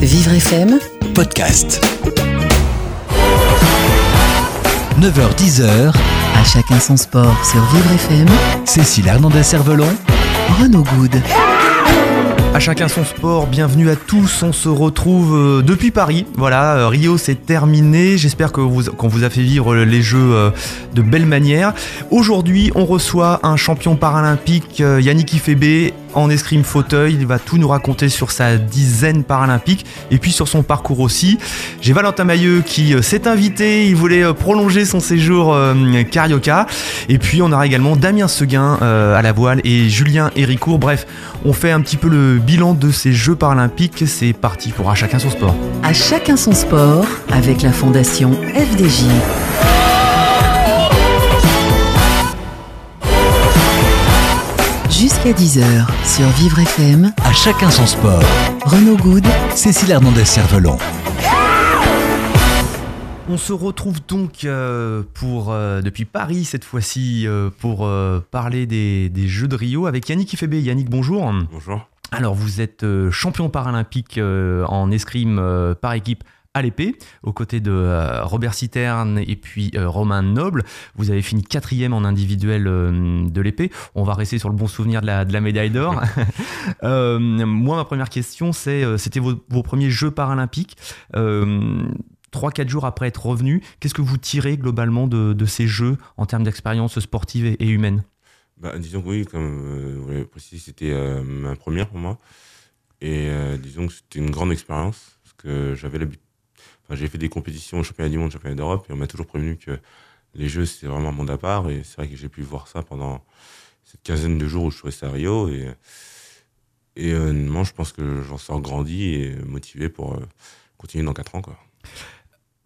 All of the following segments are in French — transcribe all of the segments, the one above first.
Vivre FM, podcast. 9h-10h, à chacun son sport sur Vivre FM, Cécile Hernandez-Cervelon, Renaud Good. À chacun son sport, bienvenue à tous. On se retrouve euh, depuis Paris. Voilà, euh, Rio c'est terminé. J'espère que vous, qu'on vous a fait vivre les Jeux euh, de belle manière. Aujourd'hui, on reçoit un champion paralympique, Yannick Ifebe, en escrime fauteuil. Il va tout nous raconter sur sa dizaine paralympique et puis sur son parcours aussi. J'ai Valentin Mailleux qui euh, s'est invité. Il voulait euh, prolonger son séjour euh, Carioca. Et puis on aura également Damien Seguin à la voile et Julien Héricourt. Bref, on fait un petit peu le bilan de ces Jeux paralympiques. C'est parti pour à chacun son sport. À chacun son sport avec la fondation FDJ. Jusqu'à 10h sur Vivre FM, à chacun son sport. Renaud Good, Cécile Hernandez-Cervelon. On se retrouve donc euh, pour, euh, depuis Paris cette fois-ci euh, pour parler des, des Jeux de Rio avec Yannick Ifebe. Yannick, bonjour. Bonjour. Alors, vous êtes champion paralympique en escrime par équipe à l'épée, aux côtés de euh, Robert Citerne et puis euh, Romain Noble. Vous avez fini quatrième en individuel euh, de l'épée. On va rester sur le bon souvenir de la, de la médaille d'or. Euh, moi, ma première question, c'est, c'était vos, vos premiers Jeux paralympiques. Euh, 3-4 jours après être revenu, qu'est-ce que vous tirez globalement de, de ces Jeux en termes d'expérience sportive et, et humaine? Bah, disons que oui, comme vous l'avez précisé, c'était euh, ma première pour moi. Et disons que c'était une grande expérience. Parce que j'avais l'habitude. J'ai fait des compétitions au championnat du monde, championnat d'Europe, et on m'a toujours prévenu que les jeux, c'était vraiment un monde à part. Et c'est vrai que j'ai pu voir ça pendant cette quinzaine de jours où je suis resté à Rio. Et, et euh, honnêtement, je pense que j'en sors grandi et motivé pour euh, continuer dans 4 ans. Quoi.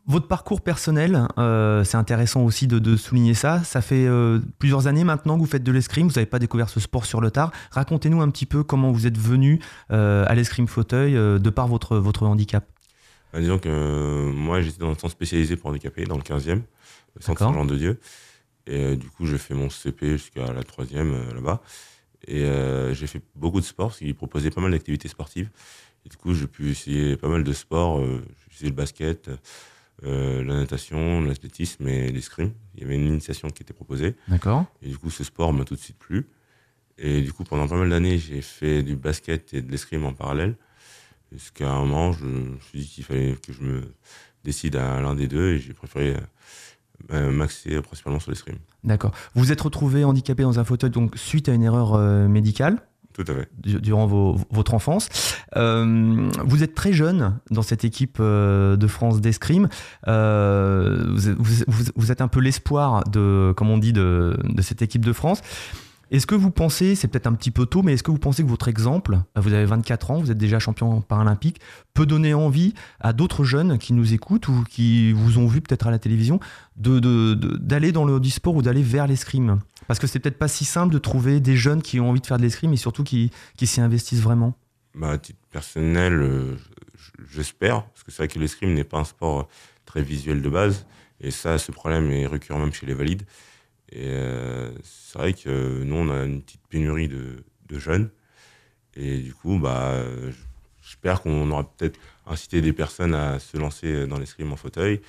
Votre parcours personnel, euh, c'est intéressant aussi de, souligner ça. Ça fait euh, plusieurs années maintenant que vous faites de l'escrime, vous n'avez pas découvert ce sport sur le tard. Racontez-nous un petit peu comment vous êtes venu à l'escrime fauteuil de par votre, votre handicap. Bah, disons que euh, moi, j'étais dans un centre spécialisé pour handicapés, dans le 15e, le centre D'accord. Saint-Jean-de-Dieu. Et euh, du coup, j'ai fait mon CP jusqu'à la 3e là-bas. Et euh, j'ai fait beaucoup de sports, parce qu'ils proposaient pas mal d'activités sportives. Et du coup, j'ai pu essayer pas mal de sports. Euh, j'ai essayé le basket, euh, la natation, l'athlétisme et l'escrime. Il y avait une initiation qui était proposée. D'accord Et du coup, ce sport m'a tout de suite plu. Et du coup, pendant pas mal d'années, j'ai fait du basket et de l'escrime en parallèle. Jusqu'à un moment, je me suis dit qu'il fallait que je me décide à l'un des deux et j'ai préféré euh, m'axer principalement sur l'escrime. D'accord. Vous vous êtes retrouvé handicapé dans un fauteuil donc suite à une erreur euh, médicale Tout à fait. du- durant vos- votre enfance. Euh, vous êtes très jeune dans cette équipe euh, de France d'escrime. Euh, vous, êtes- vous- vous- vous êtes un peu l'espoir de, comme on dit, de, de cette équipe de France. Est-ce que vous pensez, c'est peut-être un petit peu tôt, mais est-ce que vous pensez que votre exemple, vous avez 24 ans, vous êtes déjà champion paralympique, peut donner envie à d'autres jeunes qui nous écoutent ou qui vous ont vu peut-être à la télévision d'aller dans le e-sport ou d'aller vers l'escrime? Parce que c'est peut-être pas si simple de trouver des jeunes qui ont envie de faire de l'escrime et surtout qui, s'y investissent vraiment. Bah, à titre personnel, euh, j'espère, parce que c'est vrai que l'escrime n'est pas un sport très visuel de base, et ça, ce problème est récurrent même chez les valides. Et euh, c'est vrai que nous, on a une petite pénurie de, de jeunes, et du coup, bah, euh, j'espère qu'on aura peut-être incité des personnes à se lancer dans l'escrime en fauteuil,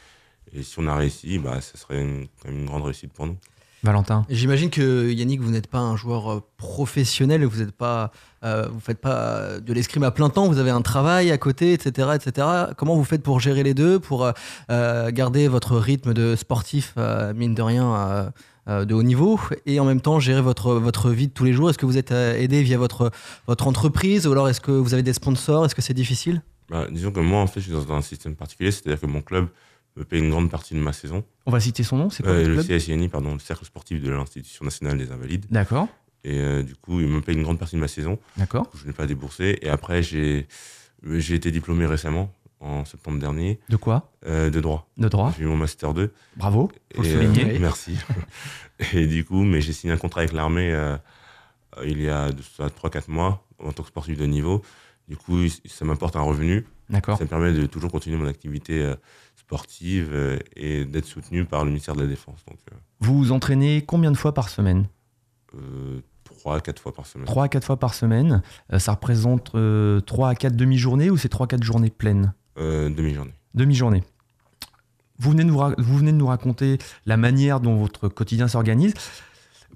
et si on a réussi, bah, ça serait une- quand même une grande réussite pour nous. Valentin J'imagine que Yannick, vous n'êtes pas un joueur euh, professionnel, vous n'êtes pas, euh, vous faites pas de l'escrime à plein temps, vous avez un travail à côté, etc., etc. Comment vous faites pour gérer les deux, pour euh, euh, garder votre rythme de sportif, euh, mine de rien, euh, euh, de haut niveau, et en même temps gérer votre votre vie de tous les jours Est-ce que vous êtes euh, aidé via votre votre entreprise, ou alors est-ce que vous avez des sponsors? Est-ce que c'est difficile? Bah, disons que moi, en fait, je suis dans un système particulier, c'est-à-dire que mon club me paye une grande partie de ma saison. On va citer son nom, c'est quoi Euh, le club? CSINI, pardon, le Cercle sportif de l'Institution nationale des invalides. D'accord, Et euh, du coup, il me paye une grande partie de ma saison, d'accord. je n'ai pas déboursé. Et après, j'ai j'ai été diplômé récemment, en septembre dernier, De quoi euh, de droit. De droit J'ai eu mon Master 2. Bravo, faut le Et, souligner. euh, merci. et du coup, mais j'ai signé un contrat avec l'armée euh, euh, il y a 3-4 mois, en tant que sportif de niveau. Du coup, ça m'apporte un revenu. D'accord. Ça me permet de toujours continuer mon activité euh, sportive euh, et d'être soutenu par le ministère de la Défense. Donc, euh, Vous vous entraînez combien de fois par semaine? Euh, 3 à 4 fois par semaine. 3 à 4 fois par semaine. Euh, ça représente 3 à 4 demi-journées ou c'est 3 à 4 journées pleines? Euh, Demi-journée. Demi-journée. Vous venez, de nous vous venez de nous raconter la manière dont votre quotidien s'organise.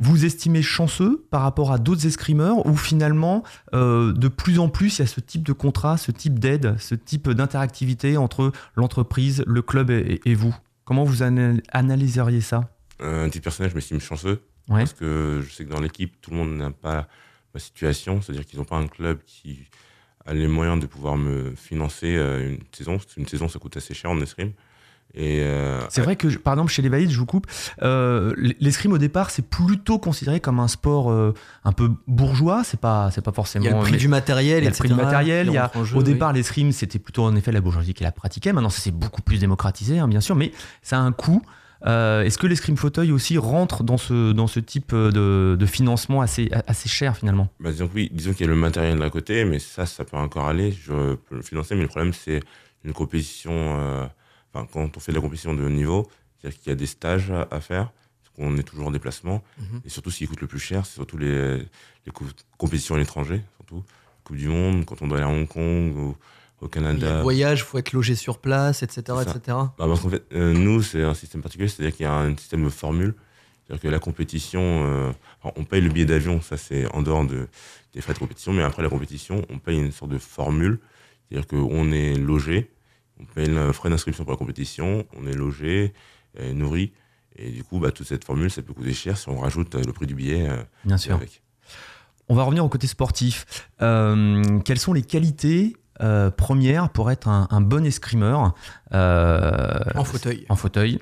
Vous estimez chanceux par rapport à d'autres escrimeurs ou finalement, euh, de plus en plus, il y a ce type de contrat, ce type d'aide, ce type d'interactivité entre l'entreprise, le club et, et vous? Comment vous ana- analyseriez ça? Euh, un titre personnel, je m'estime chanceux. Ouais. Parce que je sais que dans l'équipe, tout le monde n'a pas ma situation. C'est-à-dire qu'ils n'ont pas un club qui les moyens de pouvoir me financer euh, une saison. Qu'une saison, ça coûte assez cher en escrime. Et euh, C'est vrai que, par exemple, chez les Valides, je vous coupe, euh, l'escrime au départ, c'est plutôt considéré comme un sport euh, un peu bourgeois. C'est pas, c'est pas forcément. Il y a le prix mais- du matériel, il y a le prix du matériel. Il y a, jeu, au oui. départ, l'escrime, c'était plutôt en effet la bourgeoisie qui la pratiquait. Maintenant, ça c'est beaucoup plus démocratisé, hein, bien sûr, mais ça a un coût. Euh, Est-ce que l'escrime fauteuil aussi rentre dans ce, dans ce type de, de financement assez, assez cher finalement? Bah, disons oui, disons qu'il y a le matériel d'un côté, mais ça, ça peut encore aller. Je peux le financer, mais le problème, c'est une compétition. euh, Enfin, quand on fait de la compétition de haut niveau, c'est-à-dire qu'il y a des stages à, à faire. qu'on est toujours en déplacement. Mhm. Et surtout, ce qui coûte le plus cher, c'est surtout les, les co- compétitions à l'étranger, surtout. Coupe du Monde, quand on doit aller à Hong Kong ou au Il Canada. le voyage, faut être logé sur place, etc. Etc. Bah, parce qu'en fait, euh, nous, c'est un système particulier, c'est-à-dire qu'il y a un système de formule. C'est-à-dire que la compétition, euh, on paye le billet d'avion, ça c'est en dehors de, des frais de compétition, mais après la compétition, on paye une sorte de formule. C'est-à-dire qu'on est logé, on paye le frais d'inscription pour la compétition, on est logé, euh, nourri. Et du coup, bah, toute cette formule, ça peut coûter cher si on rajoute le prix du billet euh, Bien sûr. avec. On va revenir au côté sportif. Euh, quelles sont les qualités euh, premières pour être un, un bon escrimeur euh, En fauteuil. En fauteuil.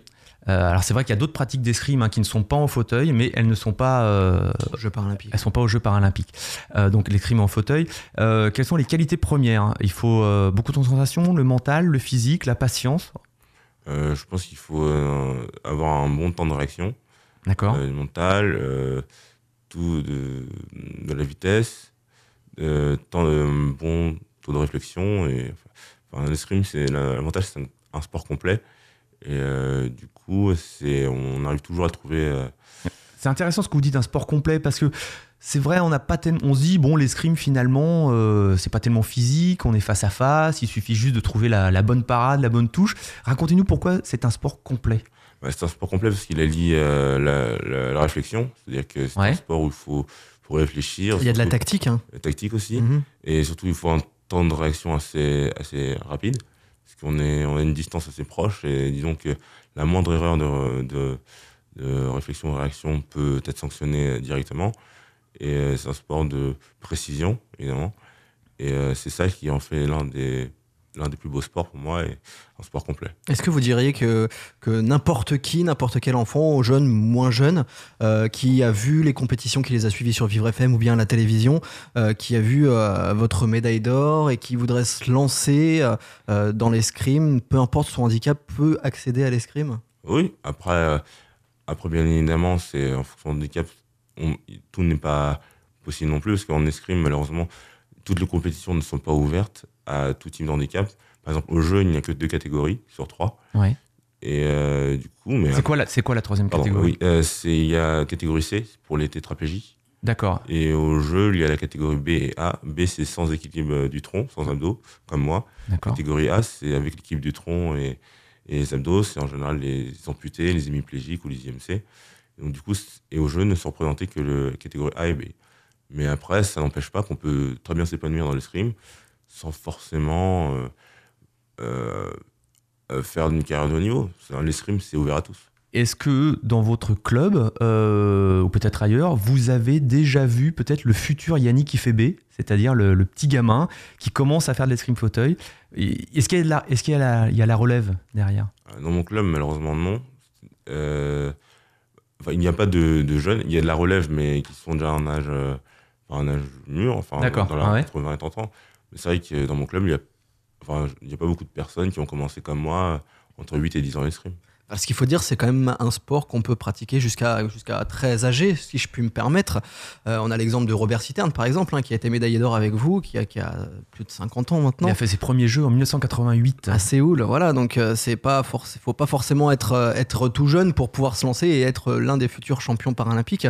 Euh, alors c'est vrai qu'il y a d'autres pratiques d'escrime hein, qui ne sont pas en fauteuil, mais elles ne sont pas, euh, Jeux paralympiques. elles sont pas aux Jeux paralympiques. Euh, donc l'escrime en fauteuil. Euh, quelles sont les qualités premières? Il faut euh, beaucoup de concentration, le mental, le physique, la patience? Euh, je pense qu'il faut euh, avoir un bon temps de réaction. D'accord. euh, mental, euh, tout de, de la vitesse, euh, temps de bon taux de réflexion. Et, enfin, l'escrime, c'est la- l'avantage, c'est un, un sport complet. Et euh, du coup, c'est, on arrive toujours à trouver. euh, C'est intéressant ce que vous dites, un sport complet, parce que c'est vrai, on n'a pas tellement, on se dit bon, l'escrime finalement, euh, c'est pas tellement physique, on est face à face, il suffit juste de trouver la, la bonne parade, la bonne touche. Racontez-nous pourquoi c'est un sport complet. bah, c'est un sport complet parce qu'il allie la, la- la réflexion. C'est-à-dire que c'est Ouais. un sport où il faut, faut réfléchir. Il y a de la tactique. Hein. la tactique aussi. Mhm. Et surtout, il faut un temps de réaction assez, assez rapide, parce qu'on est, on a une distance assez proche, et disons que la moindre erreur de, de, de réflexion réaction peut être sanctionnée directement. Et euh, c'est un sport de précision, évidemment. Et euh, c'est ça qui en fait l'un des, l'un des plus beaux sports pour moi, et un sport complet. Est-ce que vous diriez que, que n'importe qui, n'importe quel enfant, jeune, moins jeune, euh, qui a vu les compétitions, qui les a suivies sur Vivre FM ou bien à la télévision, euh, qui a vu euh, votre médaille d'or et qui voudrait se lancer dans l'escrime, peu importe son handicap, peut accéder à l'escrime? Oui, après, après bien évidemment, c'est en fonction du handicap, on- tout n'est pas possible non plus, parce qu'en escrime, malheureusement, toutes les compétitions ne sont pas ouvertes à tout type de handicap. Par exemple, au jeu, il n'y a que deux catégories sur trois. Ouais. Et euh, du coup, mais C'est quoi la, c'est quoi la troisième pardon, catégorie oui, euh, c'est il y a catégorie C pour les tétraplégies. D'accord. Et au jeu, il y a la catégorie B et A. B, c'est sans équilibre euh, du tronc, sans abdos, comme moi. D'accord. Catégorie A, c'est avec l'équipe du tronc et, et les abdos, c'est en général les amputés, les hémiplégiques ou les IMC. Donc du coup, et au jeu ne sont représentés que le catégorie A et B. Mais après, ça n'empêche pas qu'on peut très bien s'épanouir dans l'escrime sans forcément euh, euh, euh, faire une carrière de haut niveau. L'escrime, c'est ouvert à tous. Est-ce que dans votre club, euh, ou peut-être ailleurs, vous avez déjà vu peut-être le futur Yannick Ifebe, c'est-à-dire le, le petit gamin qui commence à faire de l'escrime fauteuil? Est-ce qu'il y, a la- y, y a relève derrière? Dans mon club, malheureusement, non. Euh, enfin, il n'y a pas de, de jeunes. Il y a de la relève, mais qui sont déjà en âge, euh, enfin, un âge mûr, enfin, dans la ah ouais. entre 20 et 30 ans. Mais c'est vrai que dans mon club, il n'y a, enfin, pas beaucoup de personnes qui ont commencé comme moi entre 8 et 10 ans l'escrime. Ce qu'il faut dire, c'est quand même un sport qu'on peut pratiquer jusqu'à jusqu'à très âgé, si je puis me permettre. Euh, on a l'exemple de Robert Citerne, par exemple, hein, qui a été médaillé d'or avec vous, qui a, qui a plus de 50 ans maintenant. Il a fait ses premiers jeux en 1988. À Séoul, voilà. Donc, euh, c'est pas faut pas forcément être, euh, être tout jeune pour pouvoir se lancer et être euh, l'un des futurs champions paralympiques.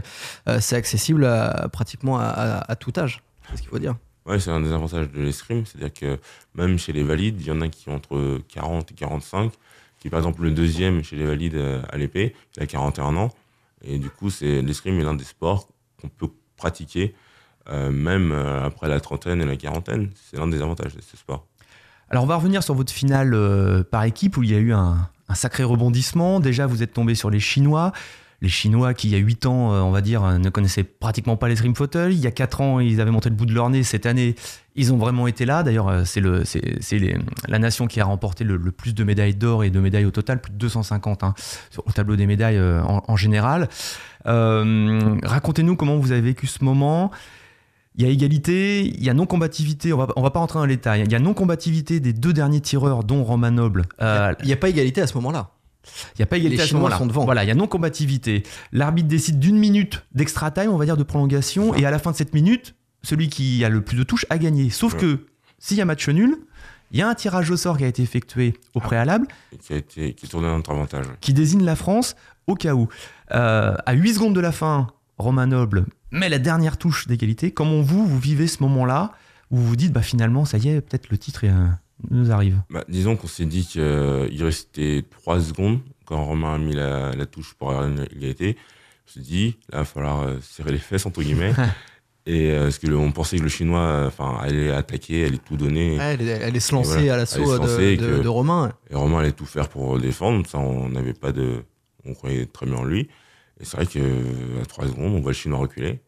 Euh, c'est accessible à- pratiquement à, à- à tout âge. C'est ce qu'il faut dire. Ouais, c'est un des avantages de l'escrime, c'est-à-dire que même chez les valides, il y en a qui ont entre 40 et 45, qui par exemple le deuxième chez les valides euh, à l'épée, il a 41 ans, et du coup, l'escrime est l'un des sports qu'on peut pratiquer euh, même euh, après la trentaine et la quarantaine. C'est l'un des avantages de ce sport. Alors on va revenir sur votre finale par équipe où il y a eu un sacré rebondissement. Déjà, vous êtes tombé sur les Chinois. Les Chinois qui, il y a 8 ans, euh, on va dire, euh, ne connaissaient pratiquement pas les Dream Fauteuils. Il y a 4 ans, ils avaient monté le bout de leur nez. Cette année, ils ont vraiment été là. D'ailleurs, euh, c'est la nation qui a remporté le, plus de médailles d'or et de médailles au total, plus de 250 hein, sur- au tableau des médailles en, général. Racontez-nous comment vous avez vécu ce moment. Il y a égalité, il y a non-combativité, on va, va pas rentrer dans les détails. Il y a non-combativité des deux derniers tireurs, dont Romain Noble. Il n'y a pas égalité à ce moment-là. Il n'y a pas égalité Les à ce moment-là. Voilà, il y a non-combativité. L'arbitre décide d'une minute d'extra time, on va dire de prolongation, et à la fin de cette minute, celui qui a le plus de touches a gagné. Sauf Ouais. que s'il y a match nul, il y a un tirage au sort qui a été effectué au préalable Et qui a été qui est tourné dans notre avantage. qui désigne la France au cas où. Euh, à 8 secondes de la fin, Romain Noble met la dernière touche d'égalité. Comment vous, vous vivez ce moment-là où vous vous dites, bah finalement, ça y est, peut-être le titre euh, nous arrive Bah, disons qu'on s'est dit qu'il restait 3 secondes quand Romain a mis la, la touche pour avoir une égalité. On s'est dit, là, il va falloir euh, serrer les fesses, entre guillemets. Et euh, parce que le- on pensait que le Chinois euh, enfin, allait attaquer, allait tout donner. Ouais, elle, est- elle est se lancer voilà, à l'assaut de, de- que- de Romain. Et Romain allait tout faire pour défendre. Ça, on n'avait pas de. On croyait très bien en lui. Et c'est vrai qu'à 3 secondes, on voit le Chinois reculer.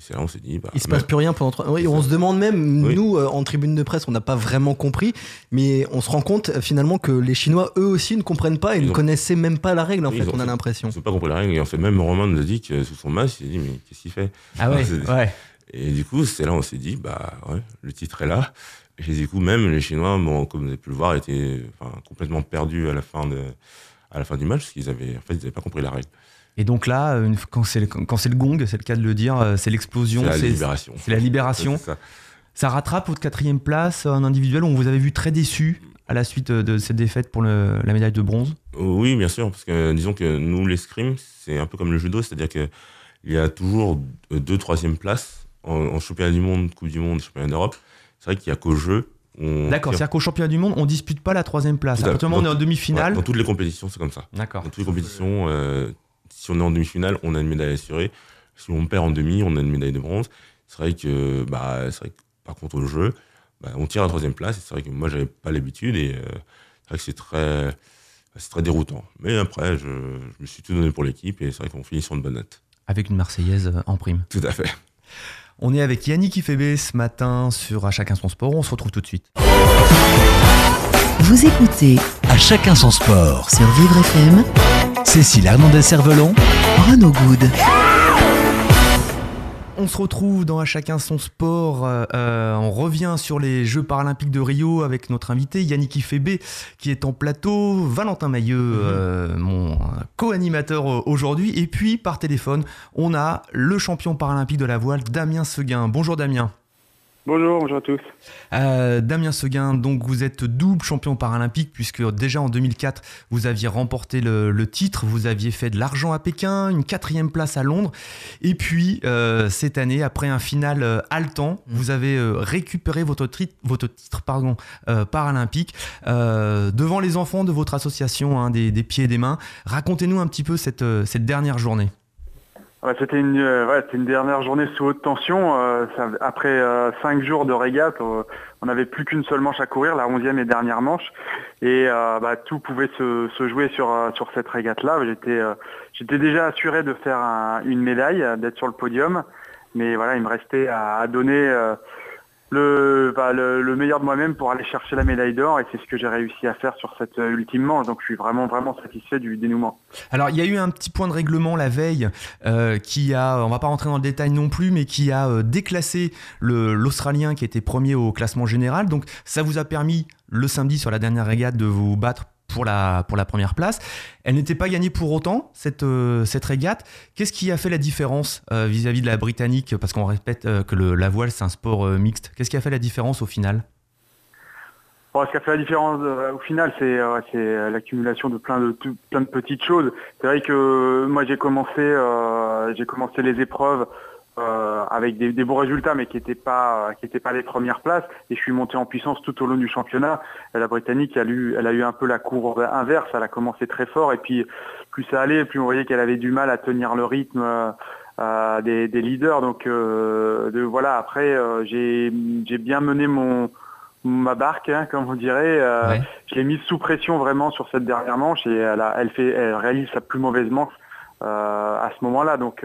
Et c'est là on s'est dit. Bah, Il se passe plus rien pendant trois. Oui, on ça. se demande même, Oui. nous, euh, en tribune de presse, on n'a pas vraiment compris, mais on se rend compte euh, finalement que les Chinois, eux aussi, ne comprennent pas et Ils ne ont- connaissaient même pas la règle, en Oui, fait, on a l'impression. Ils n'ont pas compris la règle. Et en fait, même Romain nous a dit que sous son masque, il s'est dit, mais qu'est-ce qu'il fait Ah ouais, ouais. Et du coup, c'est là on s'est dit, bah ouais, le titre est là. Et du coup, même les Chinois, bon, comme vous avez pu le voir, étaient enfin, complètement perdus à la fin de, à la fin du match, parce qu'ils avaient, en fait, ils n'avaient pas compris la règle. Et donc là, une- quand c'est le, gong, c'est le cas de le dire, euh, c'est l'explosion, C'est la libération. c'est la libération. Ça. Ça rattrape votre quatrième place en individuel où on vous avait vu très déçu à la suite de cette défaite pour le- la médaille de bronze? Oui, bien sûr, parce que disons que nous, l'escrime, c'est un peu comme le judo, c'est-à-dire que il y a toujours deux troisième places en, en championnat du monde, Coupe du monde, championnat d'Europe. C'est vrai qu'il y a qu'au jeu. D'accord, c'est-à-dire qu'au championnat du monde, on dispute pas la troisième place. Tout À partir du moment où on est en demi-finale. Ouais, dans toutes les compétitions, c'est comme ça. D'accord. Dans toutes les compétitions, euh, si on est en demi-finale, on a une médaille assurée. Si on perd en demi, on a une médaille de bronze. C'est vrai que, bah, c'est vrai que par contre, au jeu, bah, on tire à la troisième place. Et c'est vrai que moi, j'avais pas l'habitude et euh, c'est vrai que c'est très, c'est très déroutant. Mais après, je, je me suis tout donné pour l'équipe et c'est vrai qu'on finit sur une bonne note. Avec une Marseillaise euh, en prime. Tout à fait. On est avec Yannick Ifébé ce matin sur À chacun son sport. On se retrouve tout de suite. Vous écoutez À chacun son sport. sur Vivre FM Cécile Hernandez-Cervelon, Renaud Good. On se retrouve dans À chacun son sport. Euh, euh, on revient sur les Jeux paralympiques de Rio avec notre invité Yannick Ifébé qui est en plateau, Valentin Mailleux, euh, mon co-animateur aujourd'hui. Et puis par téléphone, on a le champion paralympique de la voile, Damien Seguin. Bonjour Damien. Bonjour, bonjour à tous. Euh, Damien Seguin, donc vous êtes double champion paralympique puisque déjà en 2004 vous aviez remporté le, le titre, vous aviez fait de l'argent à Pékin, une quatrième place à Londres, et puis euh, cette année après un final euh, haletant, vous avez euh, récupéré votre, tri- votre titre pardon, euh, paralympique euh, devant les enfants de votre association hein, des, des pieds et des mains. Racontez-nous un petit peu cette, cette dernière journée. Ouais, c'était une, euh, une dernière journée sous haute tension. euh, après euh, cinq jours de régate, euh, on n'avait plus qu'une seule manche à courir, la onzième et dernière manche. Et euh, bah, tout pouvait se, se jouer sur, euh, sur cette régate-là. J'étais, déjà assuré de faire un- une médaille, d'être sur le podium. Mais voilà, il me restait à, à donner le, bah, le, le meilleur de moi-même pour aller chercher la médaille d'or. Et c'est ce que j'ai réussi à faire sur cette euh, ultime manche. Donc je suis vraiment, vraiment satisfait du dénouement. Alors, il y a eu un petit point de règlement la veille euh, qui a, on va pas rentrer dans le détail non plus, mais qui a euh, déclassé l'Australien qui était premier au classement général. Donc, ça vous a permis le samedi sur la dernière régate de vous battre pour la, première place. Elle n'était pas gagnée pour autant, cette, cette régate. Qu'est-ce qui a fait la différence vis-à-vis de la britannique? Parce qu'on répète que le, la voile, c'est un sport mixte. Qu'est-ce qui a fait la différence au final? Ce qui a fait la différence au final, c'est l'accumulation de plein de petites choses. C'est vrai que moi j'ai commencé les épreuves euh, avec des, des, bons résultats, mais qui n'étaient pas qui étaient pas les premières places. Et je suis monté en puissance tout au long du championnat. La Britannique, elle a eu, elle a eu un peu la courbe inverse. Elle a commencé très fort, et puis plus ça allait, plus on voyait qu'elle avait du mal à tenir le rythme. Euh, des, des, leaders donc euh, de, voilà après euh, j'ai bien mené mon ma barque, hein, comme vous direz. Euh, ouais. Je l'ai mise sous pression vraiment sur cette dernière manche et elle, a, elle, fait, elle réalise sa plus mauvaise manche euh, à ce moment-là. Donc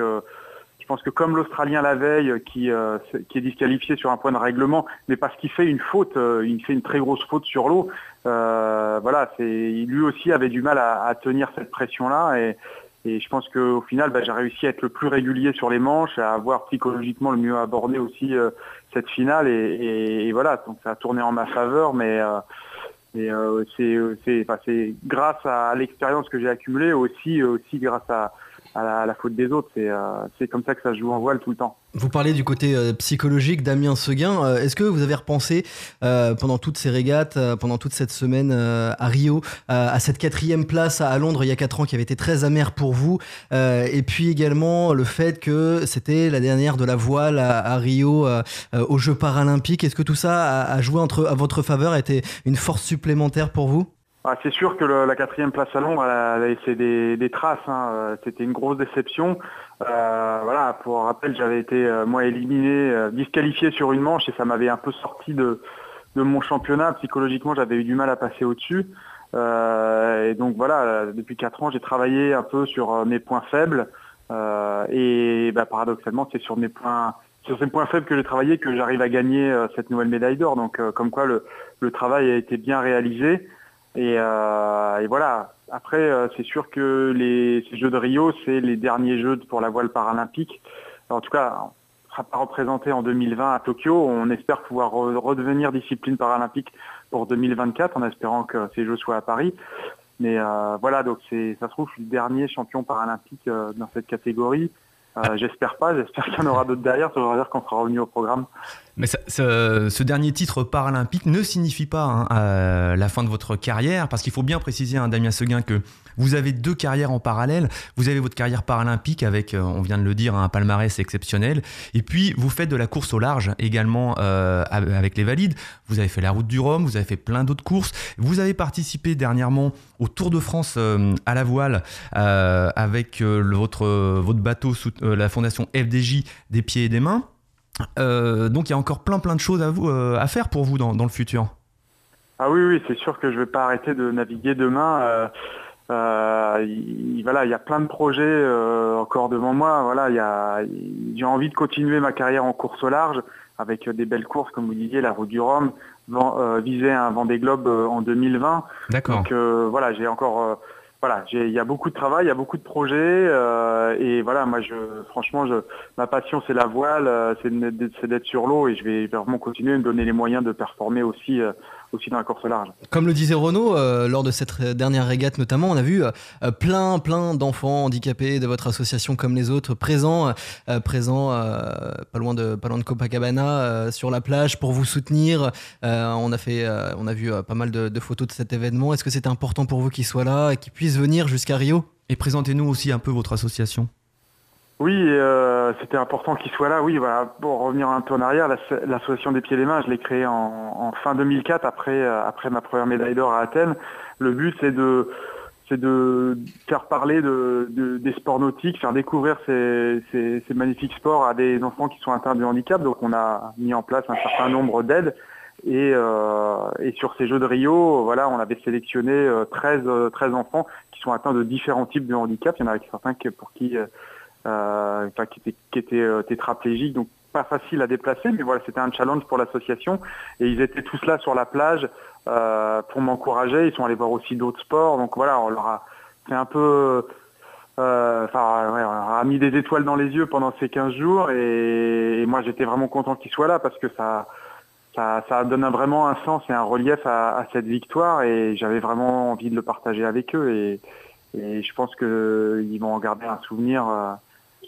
je pense que comme l'Australien la veille, qui, euh, qui est disqualifié sur un point de règlement, mais parce qu'il fait une faute, euh, il fait une très grosse faute sur l'eau, euh, lui aussi avait du mal à, tenir cette pression-là. Et, je pense qu'au final, bah, j'ai réussi à être le plus régulier sur les manches, à avoir psychologiquement le mieux abordé aussi euh, cette finale. Et, voilà, donc ça a tourné en ma faveur, mais c'est grâce à l'expérience que j'ai accumulée, aussi, aussi grâce à à la, à la, faute des autres. C'est euh, comme ça que ça joue en voile tout le temps. Vous parlez du côté euh, psychologique, Damien Seguin. Euh, Est-ce que vous avez repensé euh, pendant toutes ces régates, euh, pendant toute cette semaine à Rio, à cette quatrième place à Londres il y a quatre ans qui avait été très amère pour vous, et puis également le fait que c'était la dernière de la voile à, à Rio aux Jeux paralympiques. Est-ce que tout ça a, a joué entre, à votre faveur, a été une force supplémentaire pour vous? Ah, c'est sûr que la quatrième place à Londres, elle a, laissé des, traces. Hein. Euh, c'était une grosse déception. Euh, voilà, pour rappel, j'avais été euh, moi éliminé, disqualifié sur une manche et ça m'avait un peu sorti de, mon championnat. Psychologiquement, j'avais eu du mal à passer au-dessus. et donc voilà, depuis quatre ans, j'ai travaillé un peu sur mes points faibles. et bah, paradoxalement, c'est sur ces points faibles que j'ai travaillé que j'arrive à gagner cette nouvelle médaille d'or. Donc comme quoi le travail a été bien réalisé. Et, euh, et, voilà. Après, euh, c'est sûr que les, Jeux de Rio, c'est les derniers Jeux pour la voile paralympique. en tout cas, on sera pas représenté en 2020 à Tokyo. On espère pouvoir re redevenir discipline paralympique pour 2024, en espérant que ces Jeux soient à Paris. Mais euh, voilà, donc ça se trouve, je suis le dernier champion paralympique dans cette catégorie. Euh, j'espère pas, j'espère qu'il y en aura d'autres derrière, ça veut dire qu'on sera revenu au programme. Mais ça, ce, ce, dernier titre paralympique ne signifie pas hein, euh, la fin de votre carrière, parce qu'il faut bien préciser, hein, Damien Seguin, que vous avez deux carrières en parallèle. Vous avez votre carrière paralympique avec, euh, on vient de le dire, un palmarès exceptionnel, et puis vous faites de la course au large également euh, avec les valides. Vous avez fait la route du Rhum, vous avez fait plein d'autres courses. Vous avez participé dernièrement au Tour de France euh, à la voile avec votre, votre bateau sous la fondation FDJ des pieds et des mains. donc il y a encore plein plein de choses à, vous, à faire pour vous dans, dans le futur. Ah oui, oui, c'est sûr que je ne vais pas arrêter de naviguer demain. Euh, il, voilà, il y a plein de projets euh, encore devant moi. Voilà, il y a, j'ai envie de continuer ma carrière en course au large avec des belles courses, comme vous disiez, la route du Rhum, euh, viser un Vendée Globe en 2020. D'accord. Donc voilà, j'ai encore voilà, il y a beaucoup de travail, il y a beaucoup de projets euh, et voilà, moi je franchement, je, ma passion c'est la voile, euh, c'est d'être sur l'eau et je vais vraiment continuer à me donner les moyens de performer aussi euh, aussi dans la course large. Comme le disait Renaud euh, lors de cette dernière régate notamment, on a vu euh, plein plein d'enfants handicapés de votre association comme les autres présents euh, présents pas loin de pas loin de Copacabana sur la plage pour vous soutenir. on a fait on a vu pas mal de, de, photos de cet événement. Est-ce que c'était important pour vous qu'ils soient là et qu'ils puissent venir jusqu'à Rio? Et présentez-nous aussi un peu votre association. Oui, euh, c'était important qu'il soit là. Oui, voilà. Pour revenir un peu en arrière, l'association des pieds et des mains, je l'ai créée en, fin 2004 après euh, après ma première médaille d'or à Athènes. Le but, c'est de c'est de faire parler de, de, des sports nautiques, faire découvrir ces, ces, ces, magnifiques sports à des enfants qui sont atteints de handicap. Donc, on a mis en place un certain nombre d'aides. Et, euh, et, sur ces Jeux de Rio, voilà, on avait sélectionné 13, euh, 13 enfants qui sont atteints de différents types de handicap. Il y en a certains pour qui euh, qui était, euh, tétraplégique, donc pas facile à déplacer, mais voilà, c'était un challenge pour l'association. Et ils étaient tous là sur la plage euh, pour m'encourager. Ils sont allés voir aussi d'autres sports, donc voilà, on leur a mis des étoiles dans les yeux pendant ces 15 jours. Et, moi, j'étais vraiment content qu'ils soient là parce que ça, ça, donne vraiment un sens et un relief à, cette victoire et j'avais vraiment envie de le partager avec eux et, je pense qu'ils vont en garder un souvenir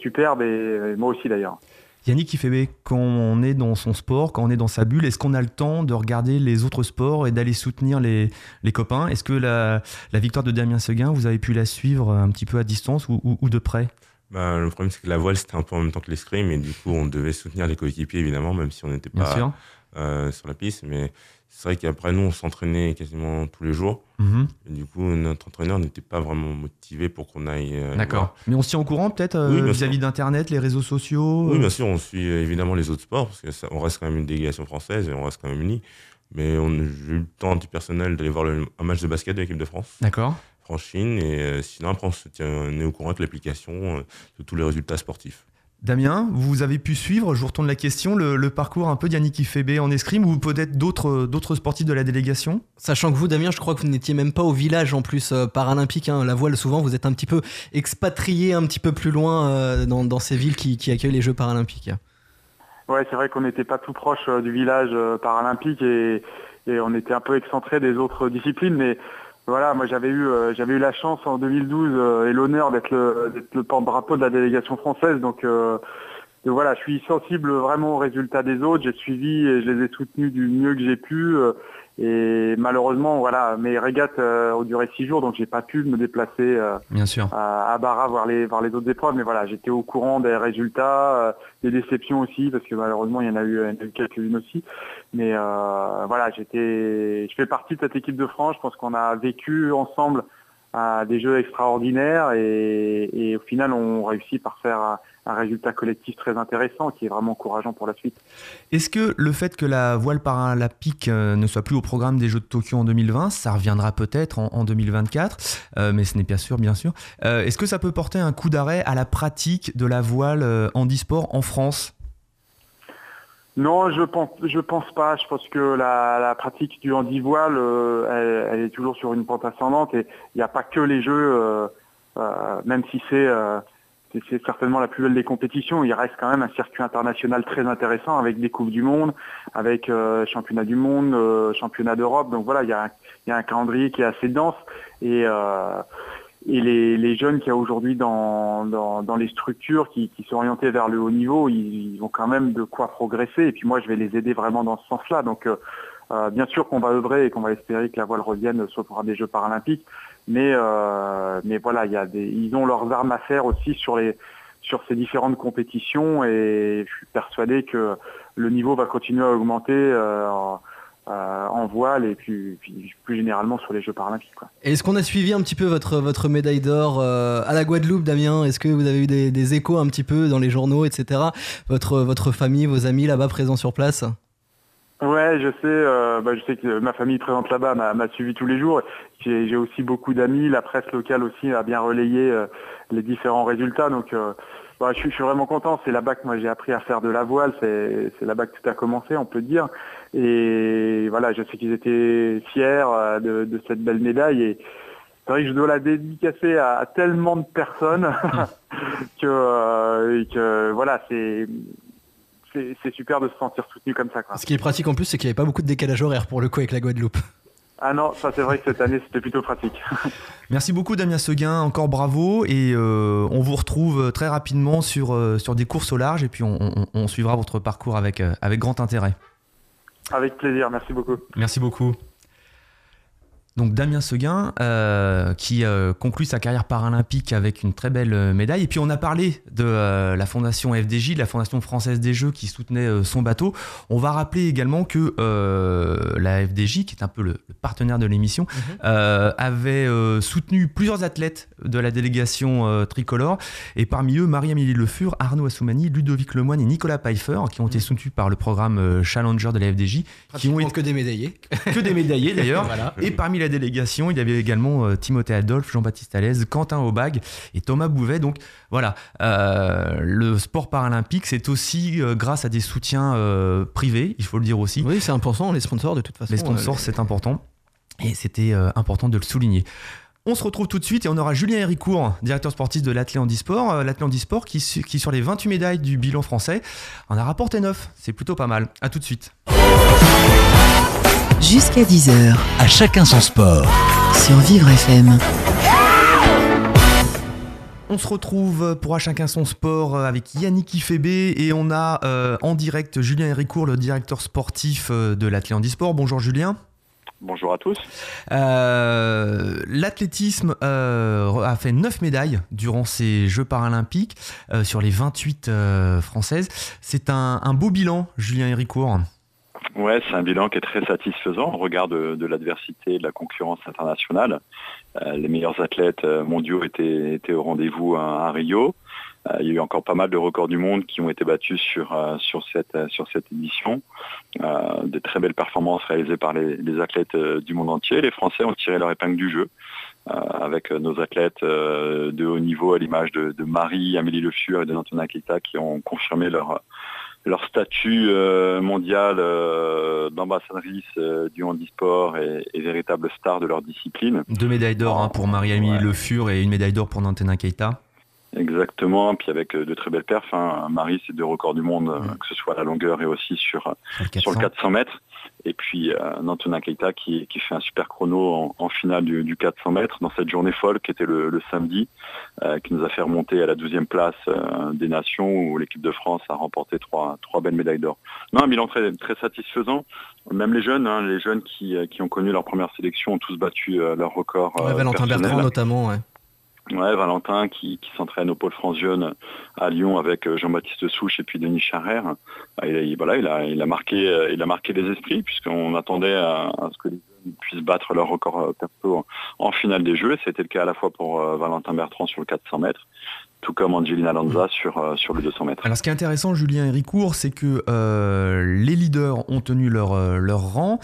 superbe et, et moi aussi d'ailleurs. Yannick Ifebe, quand on est dans son sport, quand on est dans sa bulle, est-ce qu'on a le temps de regarder les autres sports et d'aller soutenir les, les copains? Est-ce que la, la, victoire de Damien Seguin, vous avez pu la suivre un petit peu à distance ou, ou, ou de près? Bah, Le problème, c'est que la voile, c'était un peu en même temps que l'escrime, et du coup, on devait soutenir les coéquipiers, évidemment, même si on n'était pas euh, sur la piste. Mais c'est vrai qu'après, nous, on s'entraînait quasiment tous les jours. Et du coup, notre entraîneur n'était pas vraiment motivé pour qu'on aille. Euh, D'accord. Mais on s'y tient au courant, peut-être, euh, Oui, vis-à-vis d'Internet, les réseaux sociaux Oui, euh bien sûr, on suit euh, évidemment les autres sports, parce qu'on reste quand même une délégation française et on reste quand même unis. Mais on- j'ai eu le temps du personnel d'aller voir le- un match de basket de l'équipe de France. D'accord. France-Chine. Et euh, sinon, après, on se tient on est au courant avec l'application euh, de tous les résultats sportifs. Damien, vous avez pu suivre, je vous retourne la question, le, le parcours un peu d'Yannick Ifebe en escrime ou peut-être d'autres d'autres sportifs de la délégation? Sachant que vous, Damien, je crois que vous n'étiez même pas au village en plus euh, paralympique. hein. La voile, souvent, vous êtes un petit peu expatrié un petit peu plus loin euh, dans, dans ces villes qui, qui accueillent les Jeux paralympiques. Ouais, c'est vrai qu'on n'était pas tout proche euh, du village euh, paralympique et, et on était un peu excentré des autres disciplines. Mais voilà, moi j'avais eu, euh, j'avais eu la chance en 2012 euh, et l'honneur d'être le, le porte-drapeau de la délégation française. Donc, euh, voilà, je suis sensible vraiment aux résultats des autres. J'ai suivi et je les ai soutenus du mieux que j'ai pu. Et malheureusement, voilà, mes régates euh, ont duré six jours, donc j'ai pas pu me déplacer. euh, Bien sûr. à, à Barra voir les voir les autres épreuves mais voilà j'étais au courant des résultats euh, des déceptions aussi parce que malheureusement il y en a eu, quelques-unes aussi mais voilà j'étais je fais partie de cette équipe de France je pense qu'on a vécu ensemble des jeux extraordinaires et, et au final on réussit par faire un, résultat collectif très intéressant qui est vraiment encourageant pour la suite Est-ce que le fait que la voile paralympique euh, ne soit plus au programme des Jeux de Tokyo en 2020, ça reviendra peut-être en, en 2024, euh, mais ce n'est pas sûr, bien sûr. Euh, Est-ce que ça peut porter un coup d'arrêt à la pratique de la voile handisport en France? Non, je pense, je pense pas. Je pense que la, la pratique du handivoile, euh, elle, elle est toujours sur une pente ascendante et il n'y a pas que les jeux, euh, euh, même si c'est c'est- certainement la plus belle des compétitions, il reste quand même un circuit international très intéressant avec des coupes du monde, avec euh, championnat du monde, euh, championnat d'Europe. Donc voilà, il y, a un, calendrier qui est assez dense et euh, les, jeunes qu'il y a aujourd'hui dans, les structures qui, sont orientées vers le haut niveau, ils, ils ont quand même de quoi progresser. Et puis moi, je vais les aider vraiment dans ce sens-là. Donc, euh, euh, bien sûr qu'on va œuvrer et qu'on va espérer que la voile revienne sur pour des Jeux paralympiques. Mais, euh, mais voilà, ils ont leurs armes à faire aussi sur les sur ces différentes compétitions et je suis persuadé que le niveau va continuer à augmenter euh, en, euh, en voile et puis, plus généralement sur les Jeux paralympiques. Est-ce qu'on a suivi un petit peu votre, votre médaille d'or à la Guadeloupe, Damien? Est-ce que vous avez eu des, des échos un petit peu dans les journaux, etc. Votre, votre famille, vos amis là-bas présents sur place? Ouais, je sais. euh, bah, je sais que ma famille présente là-bas m'a suivi tous les jours. J'ai aussi beaucoup d'amis. La presse locale aussi a bien relayé euh, les différents résultats. Donc, euh, bah, je, suis, vraiment content. C'est là-bas que moi j'ai appris à faire de la voile. C'est là-bas que tout a commencé, on peut dire. Et voilà, je sais qu'ils étaient fiers euh, de, de cette belle médaille. Et c'est vrai que je dois la dédicacer à, à tellement de personnes que, euh, que voilà, c'est c'est super de se sentir soutenu comme ça. Quoi. Ce qui est pratique en plus, c'est qu'il n'y avait pas beaucoup de décalage horaire pour le coup avec la Guadeloupe. Ah non, ça c'est vrai que cette année c'était plutôt pratique. Merci beaucoup Damien Seguin, encore bravo et euh, on vous retrouve très rapidement sur, euh, sur des courses au large et puis on, on- on suivra votre parcours avec, euh, avec grand intérêt. Avec plaisir, merci beaucoup. Merci beaucoup. Donc Damien Seguin euh, qui euh, conclut sa carrière paralympique avec une très belle euh, médaille. Et puis on a parlé de euh, la fondation FDJ, de la Fondation française des Jeux qui soutenait son bateau. On va rappeler également que la FDJ, qui est un peu le, le partenaire de l'émission, euh, avait soutenu plusieurs athlètes de la délégation tricolore. Et parmi eux, Marie-Amélie Le Fur, Arnaud Assoumani, Ludovic Lemoine et Nicolas Pfeiffer, qui ont été soutenus par le programme Challenger de la FDJ, qui ont été que des médaillés. que des médaillés d'ailleurs. Voilà. Et parmi la délégation, il y avait également euh, Timothée Adolphe, Jean-Baptiste Alès, Quentin Aubag et Thomas Bouvet. Donc voilà, euh, le sport paralympique, c'est aussi euh, grâce à des soutiens euh, privés, il faut le dire aussi. Oui, c'est important, les sponsors de toute façon. Les sponsors, euh, c'est important. Et c'était important de le souligner. On se retrouve tout de suite et on aura Julien Héricourt, directeur sportif de L'Athlé Handisport qui, qui, sur les 28 médailles du bilan français, en a rapporté 9. C'est plutôt pas mal. À tout de suite. Jusqu'à 10h À chacun son sport. sur Vivre FM. On se retrouve pour à chacun son sport avec Yannick Ifébé et on a euh, en direct Julien Héricourt, le directeur sportif euh, de l'Athlé Handisport. Bonjour Julien. Bonjour à tous. Euh, L'athlétisme euh, a fait 9 médailles durant ces Jeux paralympiques euh, sur les 28 euh, françaises. C'est un, un beau bilan, Julien Héricourt. Ouais, c'est un bilan qui est très satisfaisant au regard de, de l'adversité, de la concurrence internationale. Euh, les meilleurs athlètes euh, mondiaux étaient, au rendez-vous à, Rio. Euh, il y a eu encore pas mal de records du monde qui ont été battus sur, euh, cette, euh, sur cette édition. Euh, des très belles performances réalisées par les, athlètes euh, du monde entier. Les Français ont tiré leur épingle du jeu. euh, avec euh, nos athlètes euh, de haut niveau à l'image de, de Marie, Amélie Le Fur et de Antonin Keita qui ont confirmé leur, leur statut euh, mondial euh, d'ambassadrice euh, du handisport et, et véritable star de leur discipline. Deux médailles d'or hein, pour Marie-Amélie Ouais. Le Fur et une médaille d'or pour Nantena Keita. Exactement, puis avec de très belles perfs. hein. Marie, c'est deux records du monde, que ce soit à la longueur et aussi sur, Sur le sur le 400. 400 mètres. Et puis euh, Nantona Keita qui, qui fait un super chrono en, en finale du, du 400 mètres dans cette journée folle qui était le, le samedi, euh, qui nous a fait remonter à la 12e place euh, des nations où l'équipe de France a remporté trois, trois belles médailles d'or. Non, un bilan très, très satisfaisant. Même les jeunes, hein, les jeunes qui, euh, qui ont connu leur première sélection ont tous battu leur record. Ouais, Valentin. Bertrand notamment. Ouais. Ouais, Valentin qui, qui s'entraîne au pôle France Jeune à Lyon avec euh, Jean-Baptiste Souche et puis Denis Charrère. Ah, Il a, il- voilà, il a, il a marqué, euh, il a marqué les esprits puisqu'on attendait à, à ce que les jeunes puissent battre leur record euh, perso en, finale des Jeux. C'était le cas à la fois pour Valentin Bertrand sur le 400 mètres, tout comme Angelina Lanza sur, euh, sur le 200 mètres. Alors ce qui est intéressant, Julien Héricourt, c'est que euh, les leaders ont tenu leur, leur rang.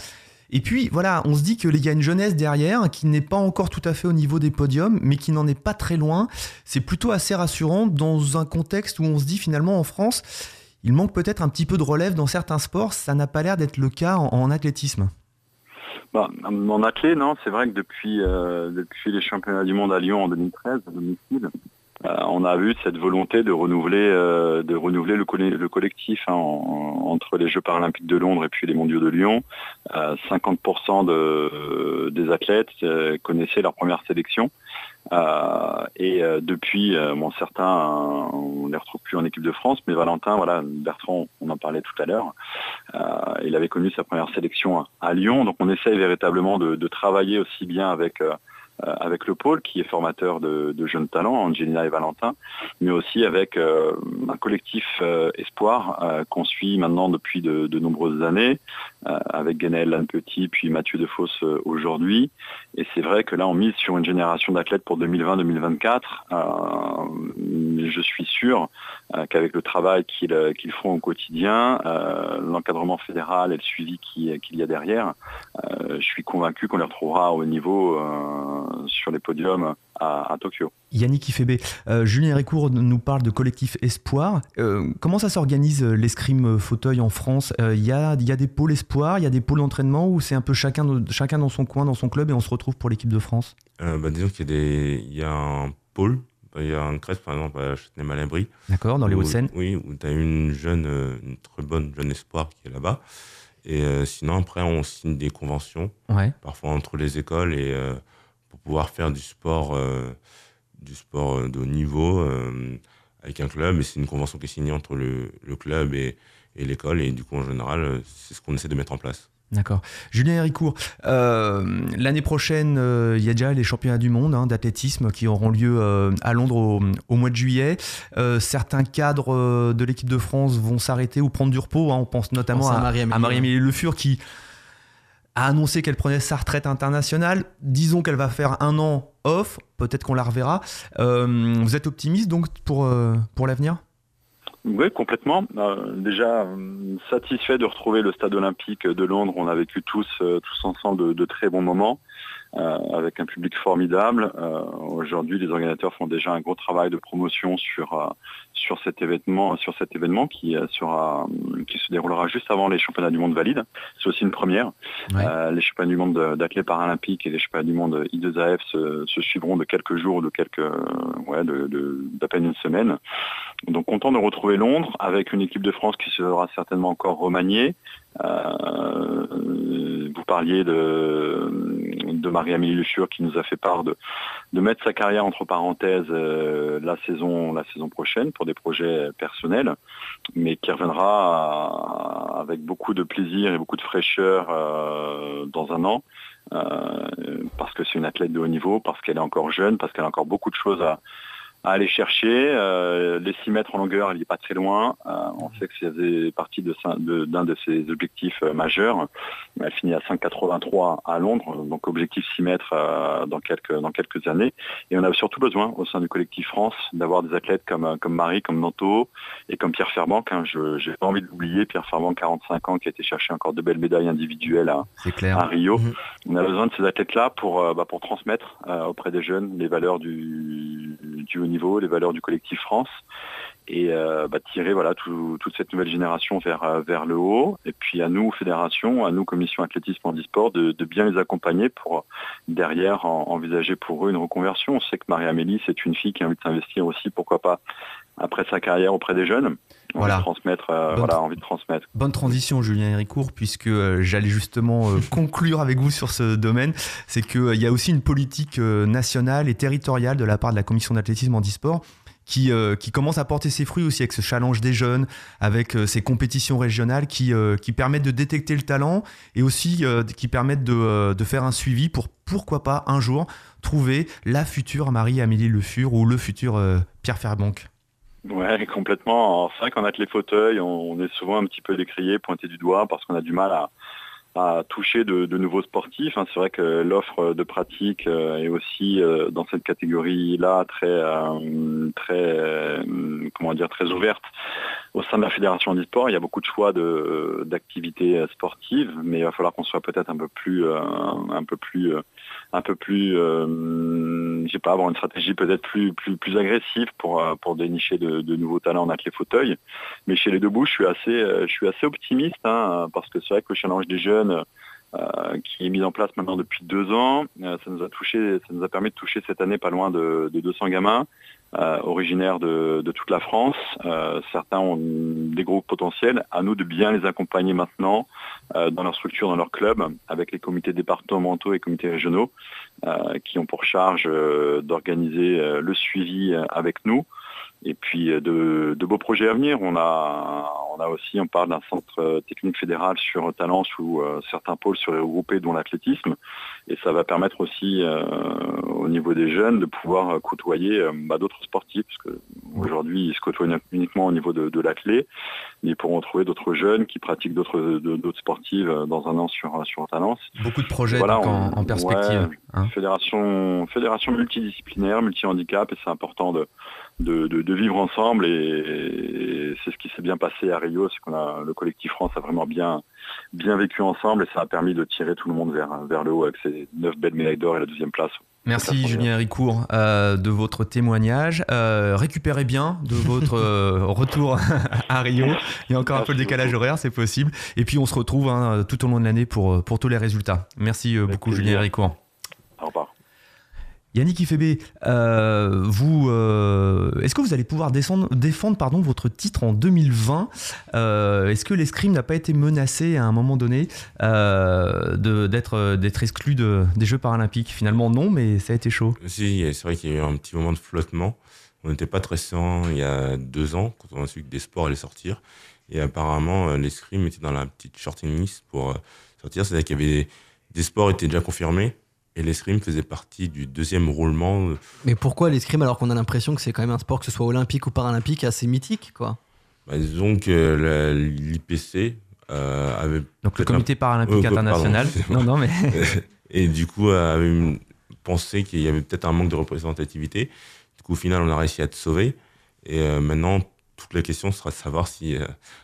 Et puis voilà, on se dit qu'il y a une jeunesse derrière qui n'est pas encore tout à fait au niveau des podiums, mais qui n'en est pas très loin. C'est plutôt assez rassurant dans un contexte où on se dit finalement en France, il manque peut-être un petit peu de relève dans certains sports. Ça n'a pas l'air d'être le cas en, athlétisme. Bah, en athlète, non, c'est vrai que depuis, euh, depuis les championnats du monde à Lyon en 2013, à domicile, on a vu cette volonté de renouveler, euh, le, colle- le collectif hein, en- entre les Jeux paralympiques de Londres et puis les Mondiaux de Lyon. Euh, 50% de, des athlètes euh, connaissaient leur première sélection. Euh, et euh, depuis, euh, bon, certains, euh, on les retrouve plus en équipe de France, mais Valentin, voilà, Bertrand, on en parlait tout à l'heure, euh, il avait connu sa première sélection à, Lyon, donc on essaye véritablement de, travailler aussi bien avec euh, euh, avec le pôle qui est formateur de, jeunes talents, Angelina et Valentin, mais aussi avec euh, un collectif euh, espoir euh, qu'on suit maintenant depuis de, nombreuses années, euh, avec Guénel Lanpetit puis Mathieu Defosse euh, aujourd'hui. Et c'est vrai que là on mise sur une génération d'athlètes pour 2020-2024. Euh, je suis sûr euh, qu'avec le travail qu'ils euh, font au quotidien, euh, l'encadrement fédéral et le suivi qui- qu'il y a derrière, euh, je suis convaincu qu'on les retrouvera au niveau euh, sur les podiums à, à Tokyo. Yannick Ifébé, euh, Julien Héricourt nous parle de collectif Espoir. Euh, comment ça s'organise euh, l'escrime fauteuil en France? Euh, Il y, a, y a des pôles Espoir, il y a des pôles d'entraînement ou c'est un peu chacun, dans son coin, dans son club et on se retrouve pour l'équipe de France? Euh, bah, disons qu'il y a, des... il y a un pôle, il y a un crèche par exemple à Châtenay-Malabry. D'accord, dans les Hauts-de-Seine Oui, où tu as une jeune, euh, une très bonne jeune espoir qui est là-bas. Et euh, sinon, après, on signe des conventions, Ouais. parfois entre les écoles, et euh, pour pouvoir faire du sport, euh, du sport euh, de haut niveau euh, avec un club. Et c'est une convention qui est signée entre le, le club et, et l'école. Et du coup, en général, c'est ce qu'on essaie de mettre en place. D'accord. Julien Héricourt, euh, l'année prochaine, euh, il y a déjà les championnats du monde hein, d'athlétisme qui auront lieu euh, à Londres au, au mois de juillet. Euh, certains cadres euh, de l'équipe de France vont s'arrêter ou prendre du repos. hein. On pense notamment pense à à, Marie-Amélie, à Marie-Amélie Le Fur qui a annoncé qu'elle prenait sa retraite internationale. Disons qu'elle va faire un an off. Peut-être qu'on la reverra. Euh, vous êtes optimiste donc pour, euh, pour l'avenir? Oui, complètement. Euh, déjà, satisfait de retrouver le stade olympique de Londres. On a vécu tous, tous ensemble de très bons moments. Avec un public formidable. Aujourd'hui, les organisateurs font déjà un gros travail de promotion sur sur cet événement, sur cet événement qui sera qui se déroulera juste avant les championnats du monde valides. C'est aussi une première. les championnats du monde d'athlètes paralympiques et les championnats du monde I2AF se, se, suivront de quelques jours, de quelques ouais, d'à peine une semaine. Donc content de retrouver Londres avec une équipe de France qui sera certainement encore remaniée. Euh, vous parliez de, de Marie-Amélie Le qui nous a fait part de, de mettre sa carrière entre parenthèses euh, la, saison, la saison prochaine pour des projets personnels, mais qui reviendra avec beaucoup de plaisir et beaucoup de fraîcheur euh, dans un an. parce que c'est une athlète de haut niveau, parce qu'elle est encore jeune, parce qu'elle a encore beaucoup de choses à, à aller chercher. Euh, les 6 mètres en longueur, il n'est pas très loin. Euh, on sait que c'est partie d'un de, d'un de, ses objectifs euh, majeurs. Elle finit à 5,83 à Londres, donc objectif 6 mètres dans, quelques, dans quelques années. Et on a surtout besoin au sein du collectif France d'avoir des athlètes comme, comme Marie, comme Nanto et comme Pierre Ferbank. Hein. Je n'ai pas envie de l'oublier. Pierre Ferbank, 45 ans, qui a été chercher encore de belles médailles individuelles à, à Rio. Mhm. On a besoin de ces athlètes-là pour, bah, pour transmettre auprès des jeunes les valeurs du, du haut niveau, les valeurs du collectif France. Et euh, bah, tirer voilà toute cette nouvelle génération vers euh, vers le haut. Et puis à nous fédération à nous commission athlétisme en e-sport de, bien les accompagner pour derrière envisager pour eux une reconversion. On sait que Marie-Amélie c'est une fille qui a envie de s'investir aussi pourquoi pas après sa carrière auprès des jeunes voilà. transmettre, euh, voilà, envie de transmettre. Bonne transition, Julien Héricourt, puisque j'allais justement conclure avec vous sur ce domaine. C'est qu'il y a aussi une politique nationale et territoriale de la part de la commission d'athlétisme en e-sport qui, euh, qui commence à porter ses fruits aussi avec ce challenge des jeunes, avec euh, ces compétitions régionales qui, euh, qui permettent de détecter le talent et aussi qui permettent de, de, faire un suivi pour pourquoi pas un jour trouver la future Marie-Amélie Le Fur ou le futur Pierre Ferbank. Ouais, complètement. C'est vrai qu'en les fauteuils, on est souvent un petit peu décrié, pointé du doigt, parce qu'on a du mal à, à toucher de, nouveaux sportifs. Hein. C'est vrai que l'offre de pratique euh, est aussi euh, dans cette catégorie-là très, euh, très, comment dire, très ouverte au sein de la fédération du sport. Il y a beaucoup de choix d'activités sportives, mais il va falloir qu'on soit peut-être un peu plus, un peu plus, un peu plus, sais pas, avoir une stratégie peut-être plus, plus, plus agressive pour, pour dénicher de, nouveaux talents en athlète fauteuil. Mais chez les deux bouts, je suis assez, je suis assez optimiste hein, parce que c'est vrai que le challenge des jeunes euh, qui est mise en place maintenant depuis deux ans. Euh, ça nous a touché, ça nous a permis de toucher cette année pas loin de, 200 gamins euh, originaires de, toute la France. certains ont des gros potentiels. À nous de bien les accompagner maintenant dans leur structure, dans leur club, avec les comités départementaux et comités régionaux, qui ont pour charge d'organiser le suivi avec nous. Et puis de, de, beaux projets à venir. On a, on a aussi, on parle d'un centre euh, technique fédéral sur Talence où euh, certains pôles seraient regroupés, dont l'athlétisme. Et ça va permettre aussi, euh, au niveau des jeunes, de pouvoir côtoyer bah, d'autres sportifs, parce qu'aujourd'hui, ils se côtoient uniquement au niveau de, de l'athlé. Ils pourront trouver d'autres jeunes qui pratiquent d'autres sportives dans un an sur, sur Talence. Beaucoup de projets en, perspective. Hein. fédération, fédération multidisciplinaire, multi-handicap, et c'est important de, de, vivre ensemble et, c'est ce qui s'est bien passé à Rio, c'est qu'on a le collectif France a vraiment bien bien vécu ensemble et ça a permis de tirer tout le monde vers, vers le haut avec ses neuf belles médailles d'or et la deuxième place. Merci Julien Ricourt euh, de votre témoignage. Euh, récupérez bien de votre euh, retour à Rio. Il y a encore un peu de décalage horaire, c'est possible. Et puis on se retrouve hein, tout au long de l'année pour, pour tous les résultats. Merci beaucoup Julien Ricourt. Yannick Ifebe, euh, vous, euh, est-ce que vous allez pouvoir défendre pardon, votre titre en 2020 euh, Est-ce que l'escrime n'a pas été menacé à un moment donné d'être exclu des Jeux paralympiques? Finalement, non, mais ça a été chaud. Si, c'est vrai qu'il y a eu un petit moment de flottement. On n'était pas très serein il y a deux ans, quand on a su que des sports allaient sortir. Et apparemment, l'escrime était dans la petite shorting list pour sortir. C'est-à-dire qu'il y avait des sports étaient déjà confirmés et l'escrime faisait partie du deuxième roulement. Mais pourquoi l'escrime alors qu'on a l'impression que c'est quand même un sport, que ce soit olympique ou paralympique, assez mythique quoi? Bah, Disons que l'IPC euh, avait. Donc le Comité paralympique euh, international. non, non, mais. et du coup, avait pensé qu'il y avait peut-être un manque de représentativité. Du coup, au final, on a réussi à te sauver. Et euh, maintenant, toute la question sera de savoir si,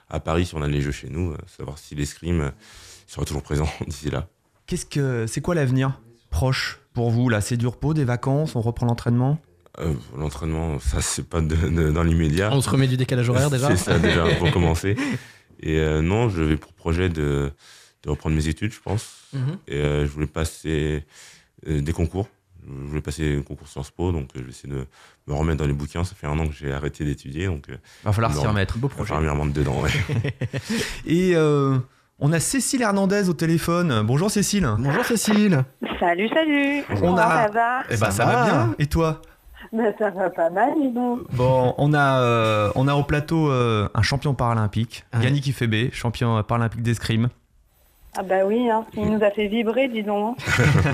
à Paris, si on a les jeux chez nous, savoir si l'escrime sera toujours présent d'ici là. Qu'est-ce que c'est quoi l'avenir? Proche pour vous là C'est du repos, des vacances On reprend l'entraînement? Euh, L'entraînement, ça, c'est pas de- de- dans l'immédiat. On se remet du décalage horaire déjà? C'est ça, déjà, pour commencer. Et euh, non, j'avais pour projet de, de reprendre mes études, je pense. Mhm. Et euh, je voulais passer euh, des concours. Je voulais passer un concours Sciences Po, donc euh, je vais essayer de me remettre dans les bouquins. Ça fait un an que j'ai arrêté d'étudier, donc euh, Va falloir s'y remettre. Beau je projet. vais m'y remettre dedans. ouais. Et euh, on a Cécile Hernandez au téléphone. Bonjour Cécile. Bonjour Cécile Salut, salut. On Comment a- ça va Eh ben, ça, Ça va va. bien. Et toi Ben, Ça va pas mal, dis donc. Bon, on a, euh, on a au plateau euh, un champion paralympique, Ouais. Yannick Ifebe, champion paralympique d'escrime. Ah bah oui, hein. il nous a fait vibrer, dis donc.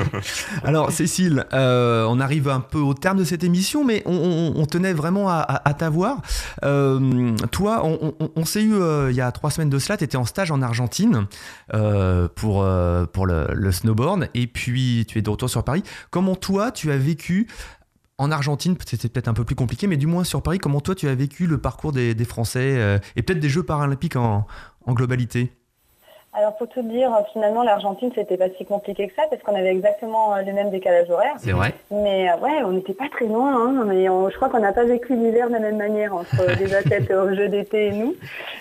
Alors Cécile, euh, on arrive un peu au terme de cette émission, mais on, tenait vraiment à, t'avoir. Euh, toi, on, s'est eu euh, il y a trois semaines de cela, tu étais en stage en Argentine pour, pour le, snowboard, et puis tu es de retour sur Paris. Comment toi, tu as vécu en Argentine, c'était peut-être un peu plus compliqué, mais du moins sur Paris, comment toi tu as vécu le parcours des, Français et peut-être des Jeux paralympiques en globalité? Alors pour tout dire, finalement l'Argentine c'était pas si compliqué que ça parce qu'on avait exactement euh, le même décalage horaire. C'est vrai Mais euh, ouais, on n'était pas très loin. Hein. Mais on- je crois qu'on n'a pas vécu l'hiver de la même manière entre euh, les athlètes au jeu d'été et nous.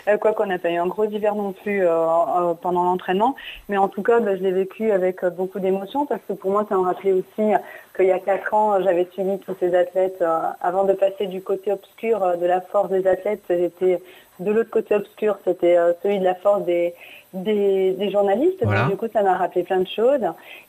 Euh, quoi qu'on n'a pas eu un gros hiver non plus euh, euh, pendant l'entraînement. Mais en tout cas, bah, je l'ai vécu avec beaucoup d'émotion parce que pour moi, ça me rappelait aussi qu'il y a quatre ans, j'avais suivi tous ces athlètes. avant de passer du côté obscur de la force des athlètes, j'étais de l'autre côté obscur, c'était celui de la force des, des, des journalistes. Voilà. Donc, du coup, ça m'a rappelé plein de choses.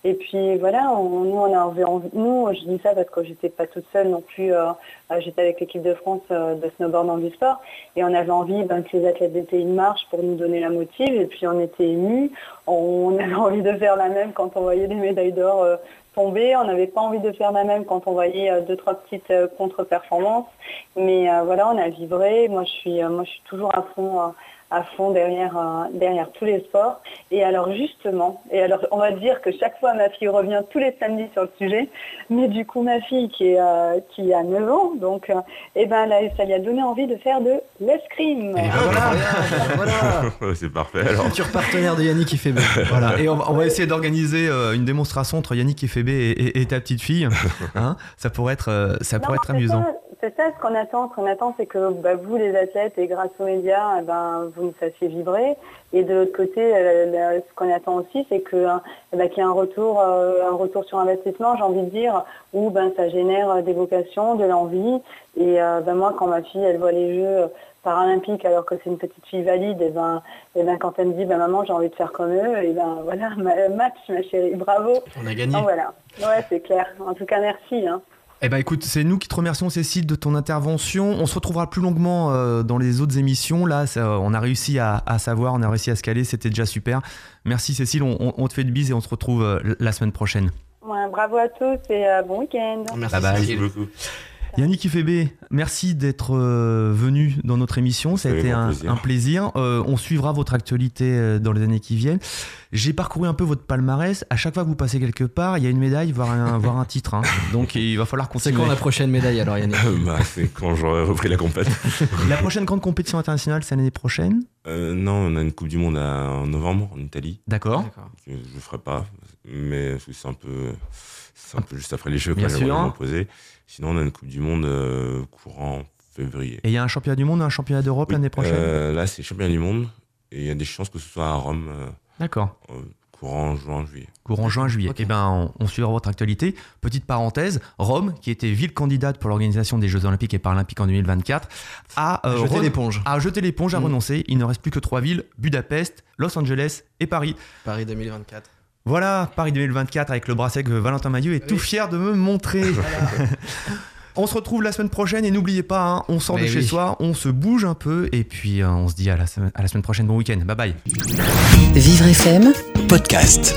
Et puis voilà, on- nous, on avait envie, nous, je dis ça parce que j'étais pas toute seule non plus. euh, euh, j'étais avec l'équipe de France euh, de snowboard en du sport et on avait envie ben, que les athlètes des pays de marche pour nous donner la motive. Et puis on était émus. On avait envie de faire la même quand on voyait des médailles d'or euh, tomber. On n'avait pas envie de faire la même quand on voyait deux trois petites contre-performances. Mais voilà, on a vibré. Moi, je suis, moi, je suis toujours à fond. À fond derrière, euh, derrière tous les sports. Et alors justement, et alors on va dire que chaque fois ma fille revient tous les samedis sur le sujet, mais du coup ma fille qui, est, euh, qui a 9 ans, donc euh, eh ben, là, ça lui a donné envie de faire de l'escrime. Ben voilà. Voilà c'est parfait alors. Futur partenaire de Yannick qui fait bien. Voilà, et on va, on va essayer d'organiser euh, une démonstration entre Yannick Efebe et, et, et ta petite fille. Hein ça pourrait être, euh, ça pourrait Non, être amusant. ça, C'est ça ce qu'on attend. Ce qu'on attend, c'est que bah, vous, les athlètes, et grâce aux médias, eh ben, vous nous fassiez vibrer. Et de l'autre côté, euh, ce qu'on attend aussi, c'est que, hein, eh ben, qu'il y ait un retour, euh, un retour sur investissement, j'ai envie de dire, où ben, ça génère euh, des vocations, de l'envie. Et euh, ben, moi, quand ma fille, elle voit les Jeux paralympiques, alors que c'est une petite fille valide, et ben, et ben, quand elle me dit, ben, maman, j'ai envie de faire comme eux, et ben voilà, ma- match, ma chérie, bravo. On a gagné. Donc, voilà. Ouais, c'est clair. En tout cas, merci. Hein. Eh ben écoute, c'est nous qui te remercions Cécile de ton intervention. On se retrouvera plus longuement euh, dans les autres émissions. Là, ça, on a réussi à, à savoir, on a réussi à se caler, c'était déjà super. Merci Cécile, on, on- on te fait de bises et on se retrouve euh, la semaine prochaine. Ouais, bravo à tous et euh, bon week-end. Merci Bye bye. Merci Cécile. beaucoup. Yannick Ifebe, merci d'être euh, venu dans notre émission. Ça a été un, plaisir. un plaisir. Euh, on suivra votre actualité euh, dans les années qui viennent. J'ai parcouru un peu votre palmarès. À chaque fois que vous passez quelque part, il y a une médaille, voire un, voire un titre. hein. Donc il va falloir C'est continuer. quand la prochaine médaille alors Yannick bah, c'est quand j'aurai repris la compète. La prochaine grande compétition internationale, c'est l'année prochaine? Euh, non, on a une Coupe du Monde à- en novembre en Italie. D'accord. Je ferai pas, mais c'est un peu, c'est un peu juste après les Jeux quand sûr. ils vont poser. Sinon, on a une Coupe du Monde euh, courant février. Et il y a un championnat du monde, un championnat d'Europe Oui, l'année prochaine. euh, là, c'est championnat du monde et il y a des chances que ce soit à Rome euh, D'accord. euh, courant juin, juillet. Courant juin, juillet. Ok. Eh ben, on, on suivra votre actualité. Petite parenthèse, Rome, qui était ville candidate pour l'organisation des Jeux Olympiques et Paralympiques en 2024, a, euh, ren- l'éponge. a jeté l'éponge, a Mm. renoncé. Il ne reste plus que trois villes, Budapest, Los Angeles et Paris. Paris 2024. Voilà, Paris 2024 avec le bracelet que Valentin Maillot est tout fier de me montrer. on se retrouve la semaine prochaine et n'oubliez pas, hein, on sort de chez oui. soi, on se bouge un peu et puis euh, on se dit à la, semaine- à la semaine prochaine. Bon week-end. Bye bye. Vivre FM Podcast.